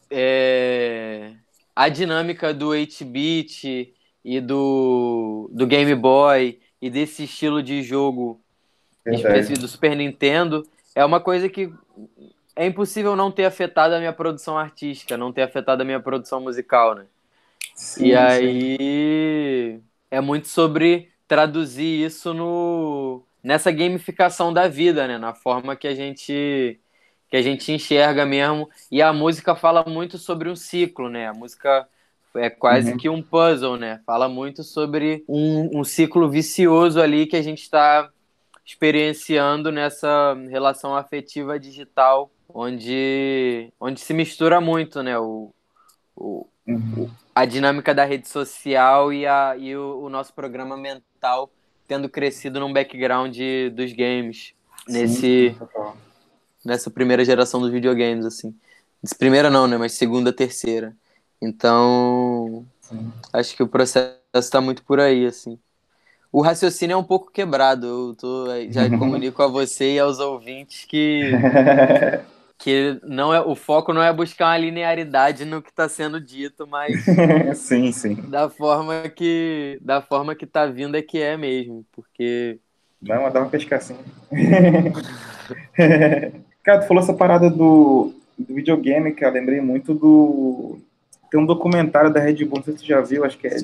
é, a dinâmica do 8-bit e do, do Game Boy e desse estilo de jogo do Super Nintendo é uma coisa que é impossível não ter afetado a minha produção artística, não ter afetado a minha produção musical, né? Sim, e aí sim. é muito sobre traduzir isso no nessa gamificação da vida, né? Na forma que a gente que a gente enxerga mesmo. E a música fala muito sobre um ciclo, né? A música é quase uhum. que um puzzle, né? Fala muito sobre um, um ciclo vicioso ali que a gente está experienciando nessa relação afetiva digital, onde, onde se mistura muito, né? O, o, uhum. a dinâmica da rede social e, a, e o, o, nosso programa mental tendo crescido num background dos games. Nesse, nessa primeira geração dos videogames, assim. Primeira não, né? Mas segunda, terceira. Então, Sim. acho que o processo está muito por aí, assim. O raciocínio é um pouco quebrado. Eu tô, já (laughs) comunico a você e aos ouvintes que (laughs) que não é o foco não é buscar uma linearidade no que está sendo dito, mas (laughs) sim, sim. Da forma que da forma que está vindo é que é mesmo, porque não, dá uma pescacinha. Cara, tu falou essa parada do, do videogame, que eu lembrei muito do tem um documentário da Red Bull, não sei se você já viu, acho que é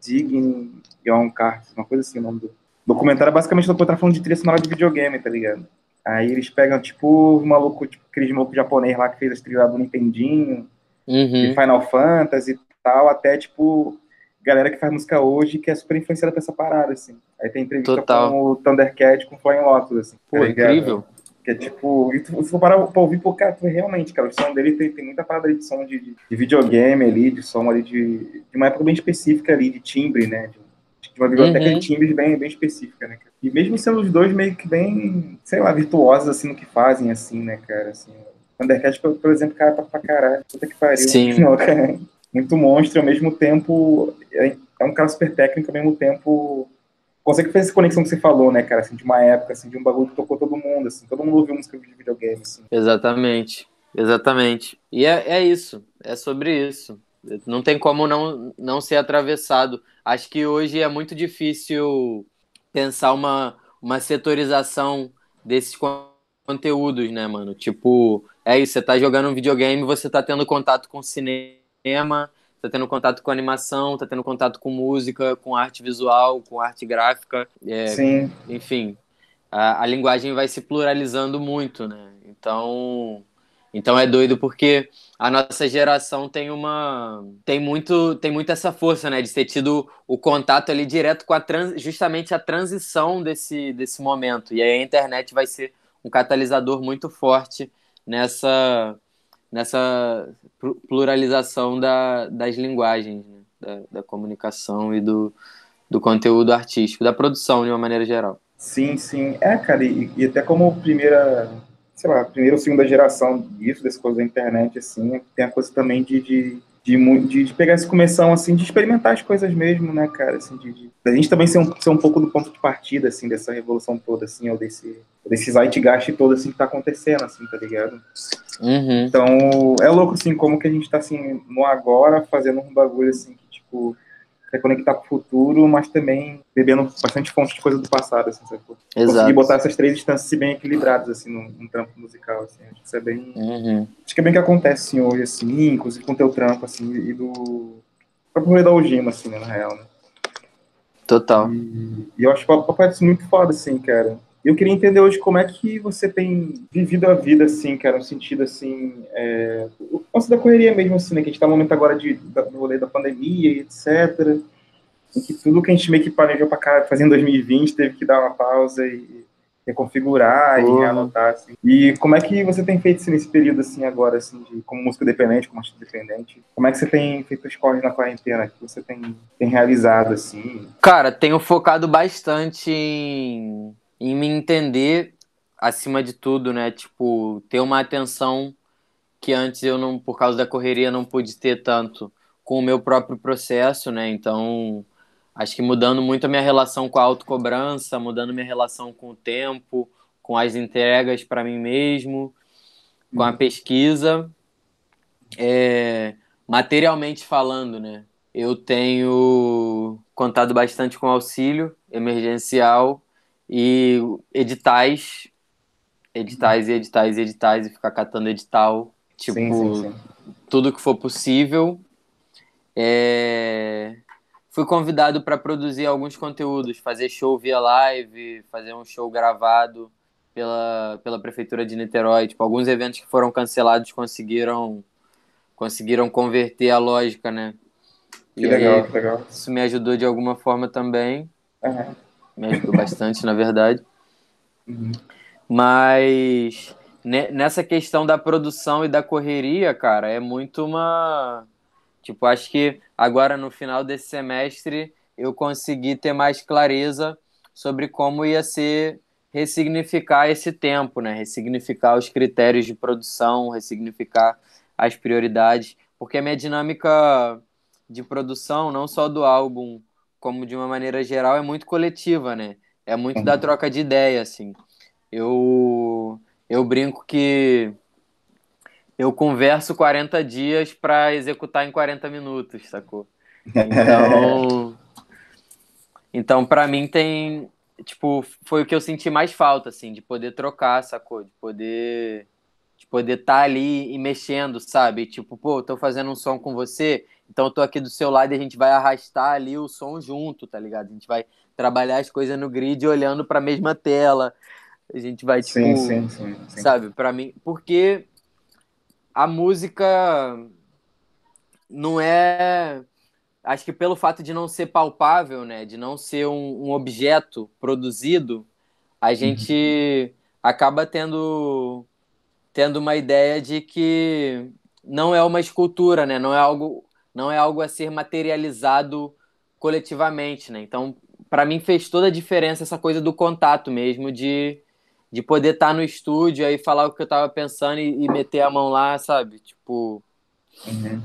Dig Young Cars, uma coisa assim o nome do documentário. É basicamente o documentário falando de trilha sonora de videogame, tá ligado? Aí eles pegam, tipo, o maluco, tipo, aqueles maluco japonês lá que fez as trilhas do Nintendinho, uhum. de Final Fantasy e tal, até, tipo, galera que faz música hoje que é super influenciada por essa parada, assim. Aí tem entrevista Total. com o Thundercat, com o Flying Lotus, assim. Pô, tá incrível. Que é tipo, e tu, se for parar pra ouvir, pô, cara, realmente, cara, o som dele tem, tem muita parada de som de, de, videogame ali, de som ali de, de uma época bem específica ali, de timbre, né? De, de uma biblioteca uhum. de timbres bem, bem específica, né? E mesmo sendo os dois meio que bem, sei lá, virtuosos assim no que fazem, assim, né, cara? Assim, o Undercat, por, por exemplo, cara, pra, pra caralho, puta que pariu. Sim. (laughs) Não, cara, muito monstro, ao mesmo tempo, é, é um cara super técnico, ao mesmo tempo consegue fazer essa conexão que você falou, né, cara, assim, de uma época, assim, de um bagulho que tocou todo mundo, assim, todo mundo ouviu música de videogame, assim. Exatamente, exatamente. E é, é isso, é sobre isso. Não tem como não, não ser atravessado. Acho que hoje é muito difícil pensar uma, uma setorização desses conteúdos, né, mano? Tipo, é isso, você tá jogando um videogame, você tá tendo contato com cinema, tá tendo contato com animação, tá tendo contato com música, com arte visual, com arte gráfica. É, Sim. Enfim, a, a, linguagem vai se pluralizando muito, né? Então, então é doido porque a nossa geração tem uma tem muito tem muito essa força, né, de ter tido o contato ali direto com a trans, justamente a transição desse desse momento. E aí a internet vai ser um catalisador muito forte nessa nessa pluralização da, das linguagens, né? da, da, comunicação e do, do conteúdo artístico, da produção de uma maneira geral. Sim, sim. É, cara, e, e até como primeira, sei lá, primeira ou segunda geração disso, dessa coisa da internet, assim, tem a coisa também de, de de, de, de, pegar essa começão, assim, de experimentar as coisas mesmo, né, cara, assim, de, de a gente também ser um, ser um pouco do ponto de partida, assim, dessa revolução toda, assim, ou desse, desse zeitgeist todo, assim, que tá acontecendo, assim, tá ligado? Uhum. Então, é louco, assim, como que a gente tá, assim, no agora, fazendo um bagulho, assim, que, tipo, quer conectar com o futuro, mas também bebendo bastante fonte de coisa do passado, assim, sabe? Exato. Conseguir botar essas três instâncias bem equilibradas, assim, num, num trampo musical, assim. Acho que isso é bem... Uhum. Acho que é bem que acontece, assim, hoje, assim, inclusive com o teu trampo, assim, e do... próprio rolê da Ojima, assim, né, na real, né? Total. E, e eu acho que o papai é muito foda, assim, cara. Eu queria entender hoje como é que você tem vivido a vida, assim, cara, no sentido, assim, é, o nosso da correria mesmo, assim, né, que a gente tá no momento agora de, da, do rolê da pandemia e etc., em que tudo que a gente meio que planejou para cá fazer em 2020 teve que dar uma pausa e, reconfigurar uhum. e anotar, assim. E como é que você tem feito isso nesse período, assim, agora, assim, de, como música dependente, como artista dependente? Como é que você tem feito os corres na quarentena? que você tem, tem realizado, assim? Cara, tenho focado bastante em, em me entender acima de tudo, né? Tipo, ter uma atenção que antes eu não, por causa da correria, não pude ter tanto com o meu próprio processo, né? Então, acho que mudando muito a minha relação com a autocobrança, mudando minha relação com o tempo, com as entregas para mim mesmo, com a uhum. pesquisa. É, materialmente falando, né? Eu tenho contado bastante com auxílio emergencial e editais, editais e editais e editais e ficar catando edital, tipo, sim, sim, sim. tudo que for possível é... Fui convidado para produzir alguns conteúdos, fazer show via live, fazer um show gravado pela, pela prefeitura de Niterói. Tipo, alguns eventos que foram cancelados conseguiram conseguiram converter a lógica, né? Que e legal, aí, legal. Isso me ajudou de alguma forma também. Uhum. Me ajudou bastante, na verdade. Uhum. Mas nessa questão da produção e da correria, cara, é muito uma Tipo, acho que agora no final desse semestre eu consegui ter mais clareza sobre como ia ser ressignificar esse tempo, né? Ressignificar os critérios de produção, ressignificar as prioridades, porque a minha dinâmica de produção, não só do álbum, como de uma maneira geral, é muito coletiva, né? É muito da uhum. troca de ideia, assim. Eu eu brinco que eu converso 40 dias para executar em 40 minutos, sacou? Então, (laughs) então para mim tem, tipo, foi o que eu senti mais falta, assim, de poder trocar, sacou? De poder, de poder estar tá ali e mexendo, sabe? Tipo, pô, tô fazendo um som com você, então eu tô aqui do seu lado e a gente vai arrastar ali o som junto, tá ligado? A gente vai trabalhar as coisas no grid olhando para a mesma tela. A gente vai, tipo, sim, sim, sim, sim. sabe? Para mim, porque a música não é. Acho que pelo fato de não ser palpável, né? De não ser um, um objeto produzido, a gente uhum. acaba tendo, tendo uma ideia de que não é uma escultura, né? Não é algo, não é algo a ser materializado coletivamente, né? Então, para mim fez toda a diferença essa coisa do contato mesmo, de de poder estar tá no estúdio aí falar o que eu tava pensando e, e meter a mão lá, sabe? Tipo. Uhum.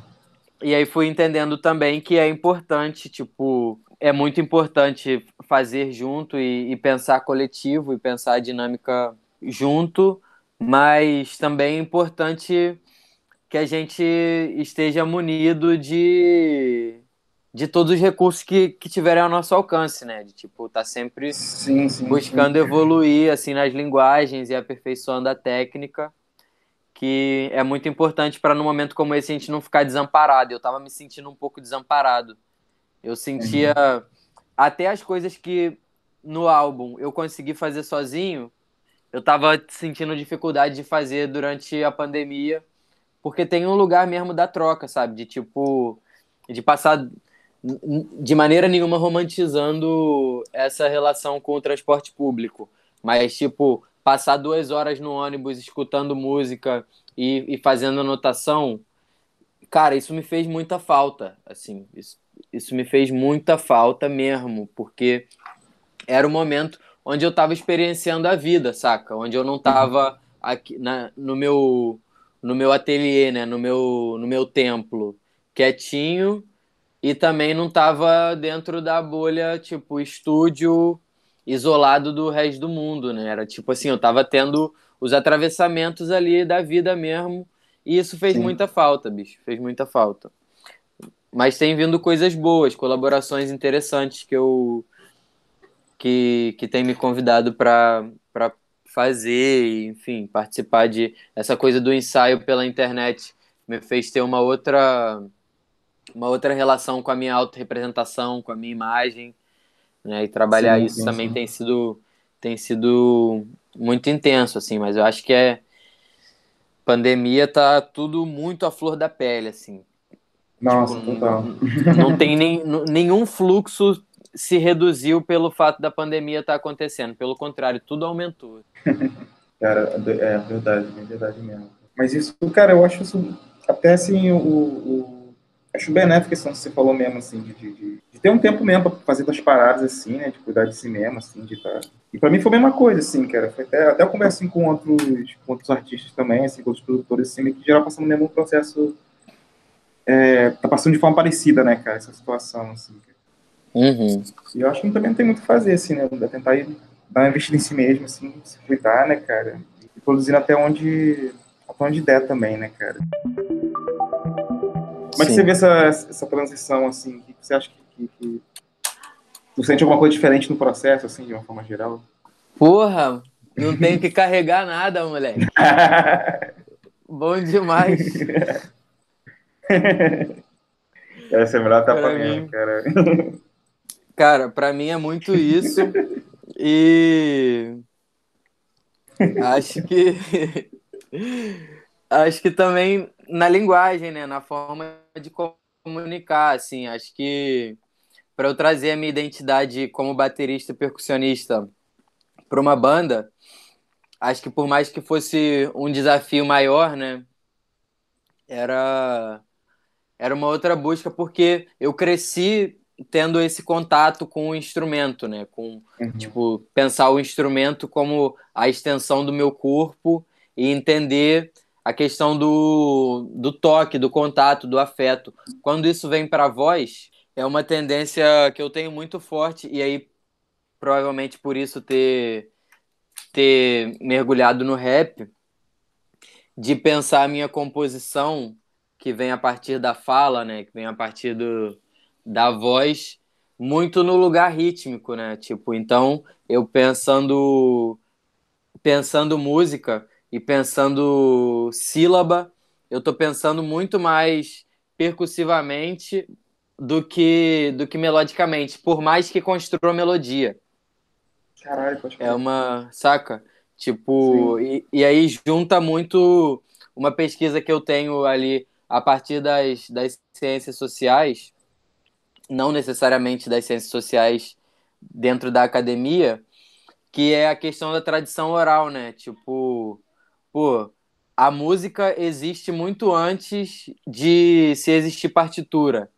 E aí fui entendendo também que é importante, tipo, é muito importante fazer junto e, e pensar coletivo e pensar a dinâmica junto, mas também é importante que a gente esteja munido de de todos os recursos que, que tiverem ao nosso alcance, né? De tipo, tá sempre sim, sim, buscando sim. evoluir assim nas linguagens e aperfeiçoando a técnica, que é muito importante para num momento como esse a gente não ficar desamparado. Eu tava me sentindo um pouco desamparado. Eu sentia uhum. até as coisas que no álbum eu consegui fazer sozinho, eu tava sentindo dificuldade de fazer durante a pandemia, porque tem um lugar mesmo da troca, sabe? De tipo de passar de maneira nenhuma romantizando essa relação com o transporte público, mas tipo passar duas horas no ônibus escutando música e, e fazendo anotação, cara, isso me fez muita falta, assim, isso, isso me fez muita falta mesmo, porque era o momento onde eu estava experienciando a vida, saca? Onde eu não estava aqui na, no meu no meu ateliê, né, no meu no meu templo, quietinho e também não estava dentro da bolha, tipo, estúdio isolado do resto do mundo, né? Era tipo assim, eu estava tendo os atravessamentos ali da vida mesmo, e isso fez Sim. muita falta, bicho, fez muita falta. Mas tem vindo coisas boas, colaborações interessantes que eu que, que tem me convidado para fazer, enfim, participar de essa coisa do ensaio pela internet me fez ter uma outra uma outra relação com a minha autorrepresentação, com a minha imagem, né? E trabalhar sim, isso sim, também tem sido tem sido muito intenso, assim, mas eu acho que é pandemia tá tudo muito à flor da pele, assim. Nossa, tipo, total. Não, não tem nem, nenhum fluxo se reduziu pelo fato da pandemia estar tá acontecendo. Pelo contrário, tudo aumentou. (laughs) cara, é verdade, é verdade mesmo. Mas isso, cara, eu acho isso até assim, o, o acho benéfico isso que você falou mesmo, assim, de, de, de, ter um tempo mesmo para fazer as paradas, assim, né, de cuidar de si mesmo, assim, de estar... Tá... E para mim foi a mesma coisa, assim, cara, foi até, até eu converso assim, com, outros, com outros artistas também, assim, com outros produtores, assim, que geral passando o mesmo processo, é, tá passando de forma parecida, né, cara, essa situação, assim, Uhum. E eu acho que também não tem muito o que fazer, assim, né, tentar ir, dar uma investida em si mesmo, assim, se cuidar, né, cara, e produzindo até onde, até onde der também, né, cara. Como é que você vê essa, essa transição, assim? O que você acha que, que, que... Tu sente alguma coisa diferente no processo, assim, de uma forma geral? Porra, não tenho que carregar nada, moleque. (laughs) Bom demais. Essa é a melhor tapa mesmo, cara. (laughs) Cara, pra mim é muito isso. (laughs) E acho que (laughs) acho que também na linguagem, né, na forma de comunicar, assim, acho que para eu trazer a minha identidade como baterista e percussionista para uma banda, acho que por mais que fosse um desafio maior, né, era era uma outra busca porque eu cresci tendo esse contato com o instrumento, né, com uhum. tipo pensar o instrumento como a extensão do meu corpo e entender a questão do, do toque, do contato, do afeto. Quando isso vem para a voz, é uma tendência que eu tenho muito forte, e aí provavelmente por isso ter, ter mergulhado no rap, de pensar a minha composição, que vem a partir da fala, né, que vem a partir do, da voz, muito no lugar rítmico, né? Tipo, então eu pensando pensando música, e pensando sílaba, eu estou pensando muito mais percussivamente do que do que melodicamente, por mais que construa melodia. Caralho, pode É uma, saca? Tipo, e, e, aí junta muito uma pesquisa que eu tenho ali a partir das, das ciências sociais, não necessariamente das ciências sociais dentro da academia, que é a questão da tradição oral, né? Tipo, pô, a música existe muito antes de se existir partitura.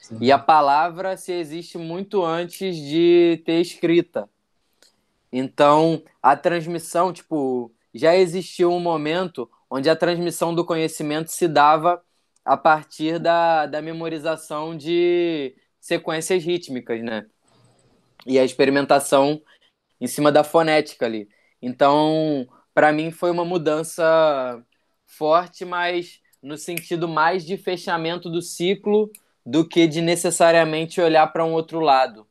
Sim. E a palavra se existe muito antes de ter escrita. Então, a transmissão, tipo, já existiu um momento onde a transmissão do conhecimento se dava a partir da, da memorização de sequências rítmicas, né? E a experimentação em cima da fonética ali. Então, para mim foi uma mudança forte, mas no sentido mais de fechamento do ciclo do que de necessariamente olhar para um outro lado.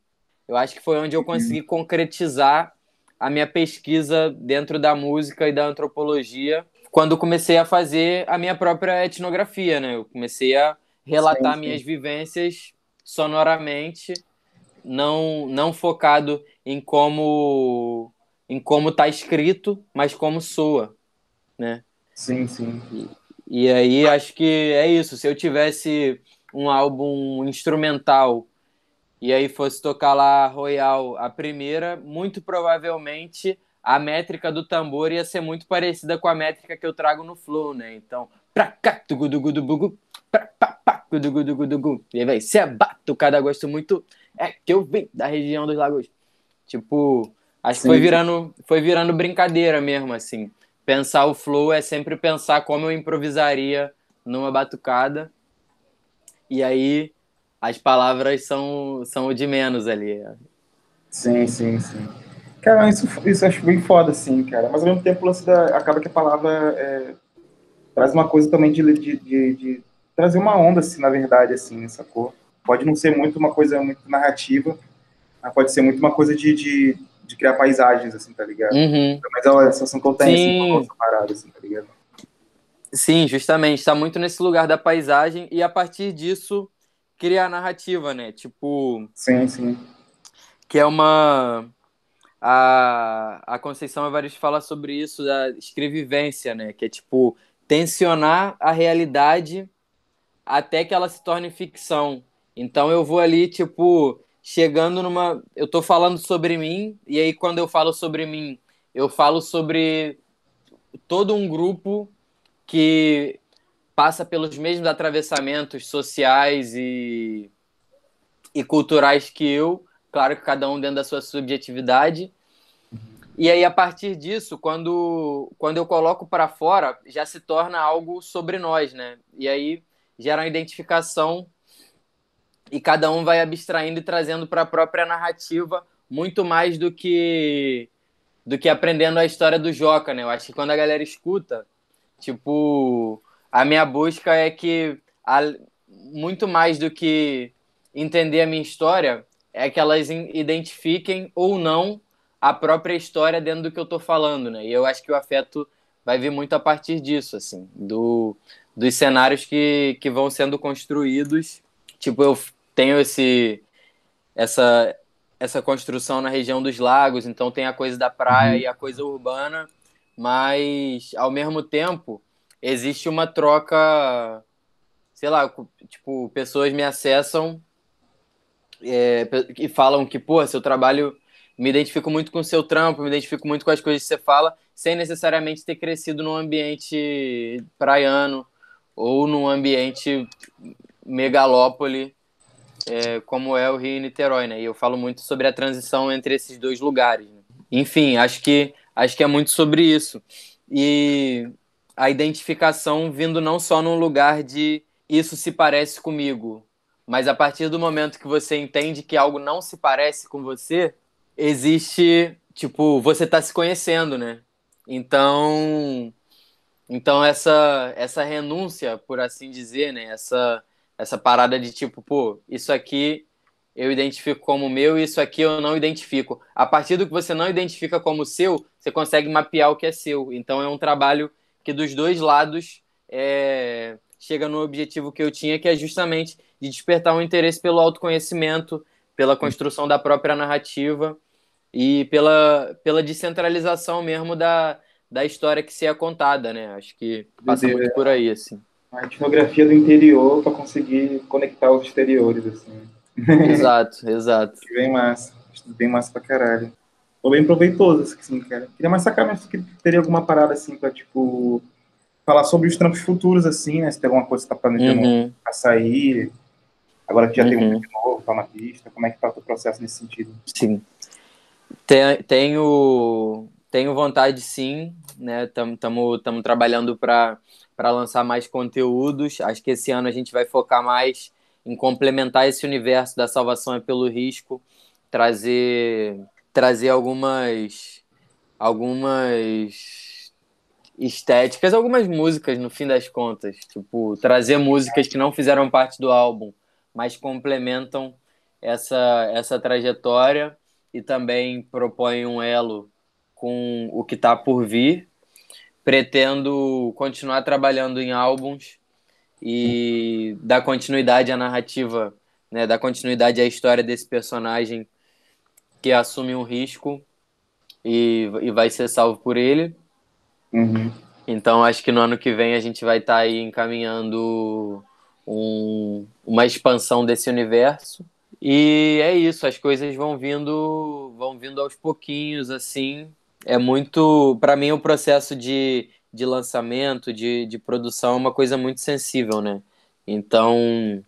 Eu acho que foi onde eu consegui concretizar a minha pesquisa dentro da música e da antropologia, quando comecei a fazer a minha própria etnografia, né? Eu comecei a relatar sim, sim. minhas vivências sonoramente, não não focado em como em como está escrito, mas como soa, né? Sim, sim. E, e aí acho que é isso. Se eu tivesse um álbum instrumental e aí fosse tocar lá Royal a primeira, muito provavelmente a métrica do tambor ia ser muito parecida com a métrica que eu trago no flow, né? Então, pra cá, tugudugudubugu, pra pá, pá, gudugudugudugu. E aí, véi, se é batucada, gosto muito, é que eu vim da região dos lagos. Tipo, Acho Sim. que foi virando, foi virando brincadeira mesmo, assim. Pensar o flow é sempre pensar como eu improvisaria numa batucada. E aí as palavras são, são o de menos ali. Sim, sim, sim. Cara, isso, isso eu acho bem foda, assim, cara. Mas ao mesmo tempo, lance da, acaba que a palavra é, traz uma coisa também de, de, de, de, trazer uma onda, assim, na verdade, assim, sacou? Pode não ser muito uma coisa muito narrativa, mas pode ser muito uma coisa de, de de criar paisagens, assim, tá ligado? Uhum. Mas é a sensação que eu tenho, assim, com essa parada, assim, tá ligado? Sim, justamente, está muito nesse lugar da paisagem e a partir disso criar narrativa, né? Tipo. Sim, sim. Que é uma. A, a Conceição Evaristo fala sobre isso, da escrevivência, né? Que é tipo tensionar a realidade até que ela se torne ficção. Então eu vou ali, tipo, chegando numa. Eu tô falando sobre mim, e aí quando eu falo sobre mim, eu falo sobre todo um grupo que passa pelos mesmos atravessamentos sociais e, e culturais que eu, claro que cada um dentro da sua subjetividade. E aí, a partir disso, quando, quando eu coloco para fora, já se torna algo sobre nós, né? E aí gera uma identificação e cada um vai abstraindo e trazendo para a própria narrativa muito mais do que do que aprendendo a história do Joca, né? Eu acho que quando a galera escuta, tipo, a minha busca é que a, muito mais do que entender a minha história, é que elas identifiquem ou não a própria história dentro do que eu estou falando, né? E eu acho que o afeto vai vir muito a partir disso, assim, do, dos cenários que, que vão sendo construídos. Tipo, eu tenho esse essa essa construção na região dos lagos, então tem a coisa da praia uhum. e a coisa urbana, mas ao mesmo tempo existe uma troca, sei lá, tipo, pessoas me acessam é, e falam que, pô, seu trabalho, me identifico muito com o seu trampo, me identifico muito com as coisas que você fala, sem necessariamente ter crescido num ambiente praiano ou num ambiente megalópole, é, como é o Rio e Niterói, né? E eu falo muito sobre a transição entre esses dois lugares. Né? Enfim, acho que, acho que é muito sobre isso. E a identificação vindo não só num lugar de isso se parece comigo, mas a partir do momento que você entende que algo não se parece com você, existe, tipo, você está se conhecendo, né? Então, então essa essa renúncia, por assim dizer, né? Essa essa parada de tipo, pô, isso aqui eu identifico como meu e isso aqui eu não identifico. A partir do que você não identifica como seu, você consegue mapear o que é seu. Então é um trabalho que dos dois lados é, chega no objetivo que eu tinha, que é justamente de despertar um interesse pelo autoconhecimento, pela construção da própria narrativa e pela, pela descentralização mesmo da, da história que se é contada, né? Acho que passa muito por aí, assim. A etnografia do interior para conseguir conectar os exteriores, assim. Exato, (laughs) exato. Bem massa, bem massa pra caralho. Foi bem proveitoso, assim, cara. Queria mais sacar, mas que teria alguma parada, assim, pra, tipo, falar sobre os trampos futuros, assim, né? Se tem alguma coisa que você tá planejando uhum. a sair, agora que já uhum. tem um uhum. novo, tá na pista, como é que tá o teu processo nesse sentido? Sim. Tenho, tenho vontade, sim, né? Estamos trabalhando para lançar mais conteúdos. Acho que esse ano a gente vai focar mais em complementar esse universo da salvação é pelo risco, trazer trazer algumas algumas estéticas, algumas músicas no fim das contas, tipo, trazer músicas que não fizeram parte do álbum, mas complementam essa essa trajetória e também propõem um elo com o que está por vir. Pretendo continuar trabalhando em álbuns e dar continuidade à narrativa, né, dar continuidade à história desse personagem que assume um risco e, e vai ser salvo por ele. Uhum. Então acho que no ano que vem a gente vai estar tá aí encaminhando um, uma expansão desse universo. E é isso, as coisas vão vindo, vão vindo aos pouquinhos, assim. É muito, para mim, o processo de, de lançamento, de, de produção, é uma coisa muito sensível, né? Então,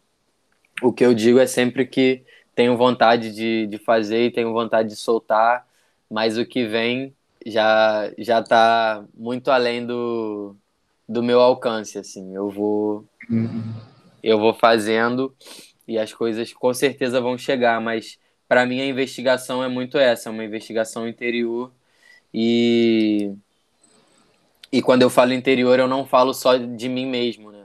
o que eu digo é sempre que tenho vontade de, de fazer e tenho vontade de soltar, mas o que vem já já está muito além do, do meu alcance assim eu vou uhum. eu vou fazendo e as coisas com certeza vão chegar mas para mim a investigação é muito essa é uma investigação interior e e quando eu falo interior eu não falo só de mim mesmo né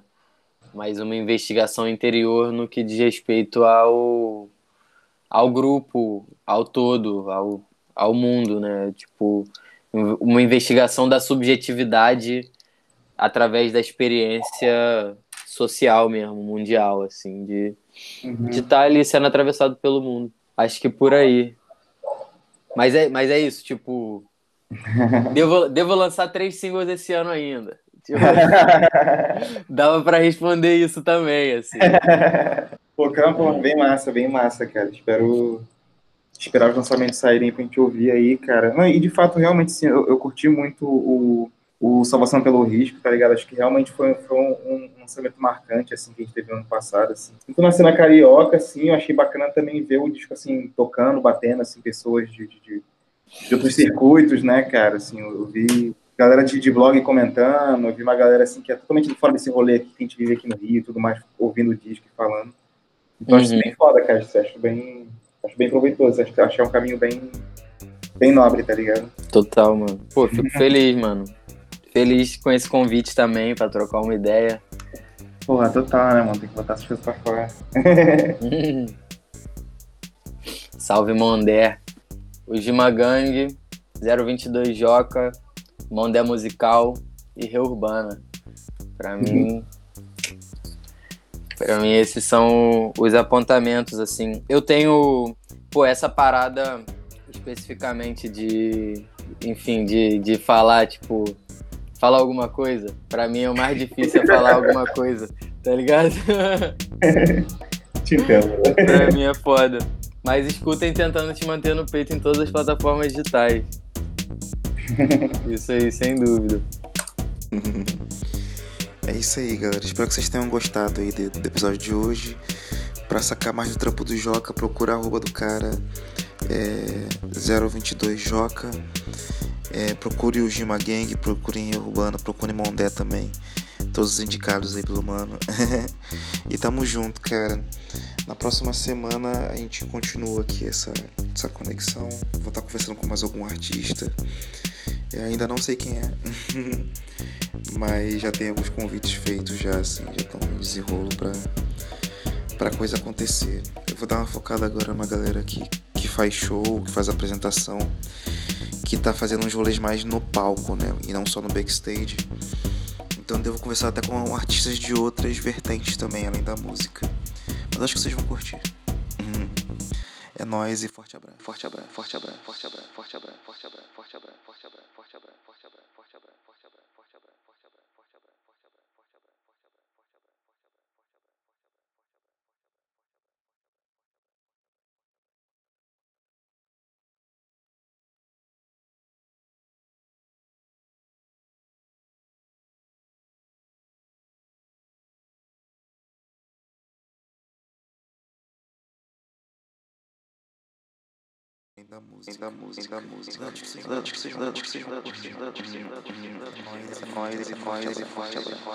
mas uma investigação interior no que diz respeito ao ao grupo ao todo ao, ao mundo né tipo uma investigação da subjetividade através da experiência social mesmo, mundial, assim, de uhum. estar tá ali sendo atravessado pelo mundo. Acho que por aí. Mas é, mas é isso, tipo. Devo, devo lançar três singles esse ano ainda. Tipo, (laughs) dava para responder isso também, assim. Pô, cara, pô, bem massa, bem massa, cara. Espero esperar os lançamentos saírem pra gente ouvir aí, cara. Não, e de fato, realmente, sim, eu, eu curti muito o, o Salvação pelo Risco, tá ligado? Acho que realmente foi, foi um, um, lançamento marcante, assim, que a gente teve no ano passado, assim. Então, na cena carioca, assim, eu achei bacana também ver o disco, assim, tocando, batendo, assim, pessoas de, de, de outros circuitos, né, cara? Assim, eu vi galera de, de blog comentando, eu vi uma galera, assim, que é totalmente fora desse rolê aqui que a gente vive aqui no Rio e tudo mais, ouvindo o disco e falando. Então, uhum. acho bem foda, cara. Acho bem, acho bem proveitoso. Acho, acho que é um caminho bem, bem nobre, tá ligado? Total, mano. Pô, (laughs) fico feliz, mano feliz com esse convite também para trocar uma ideia. Porra, total, né, mano? Tem que botar as coisas pra fora. (laughs) (laughs) Salve Mondé. O Gima Gang, 022 Joca, Mondé Musical e Reurbana. Pra uhum. mim. Pra mim, esses são os apontamentos, assim. Eu tenho, pô, essa parada especificamente de, enfim, de, de falar, tipo, falar alguma coisa. Pra mim é o mais difícil é falar alguma coisa, tá ligado? (laughs) Te entendo. pra mim é foda. Mas escutem tentando te manter no peito em todas as plataformas digitais. Isso aí, sem dúvida. É isso aí, galera. Espero que vocês tenham gostado aí do, episódio de hoje. Pra sacar mais do trampo do Joca, procura a arroba do cara é, 022 Joca. É, procure o Gima Gang, procure em Urbana, procure Mondé também. Todos os indicados aí pelo mano. (laughs) e tamo junto, cara. Na próxima semana a gente continua aqui essa, essa conexão. Vou estar conversando com mais algum artista. Eu ainda não sei quem é. (laughs) Mas já tem alguns convites feitos já, assim, já estão em desenrolo pra, pra coisa acontecer. Eu vou dar uma focada agora numa galera que, que faz show, que faz apresentação que tá fazendo uns rolês mais no palco, né? E não só no backstage. Então devo conversar até com artistas de outras vertentes também, além da música. Mas acho que vocês vão curtir. Uhum. É nóis e forte abraço. Forte abraço, forte abraço, forte abraço, forte abraço, forte abraço, forte abraço, forte abraço, da música, da música, da música. Nós e nós e forte abraço.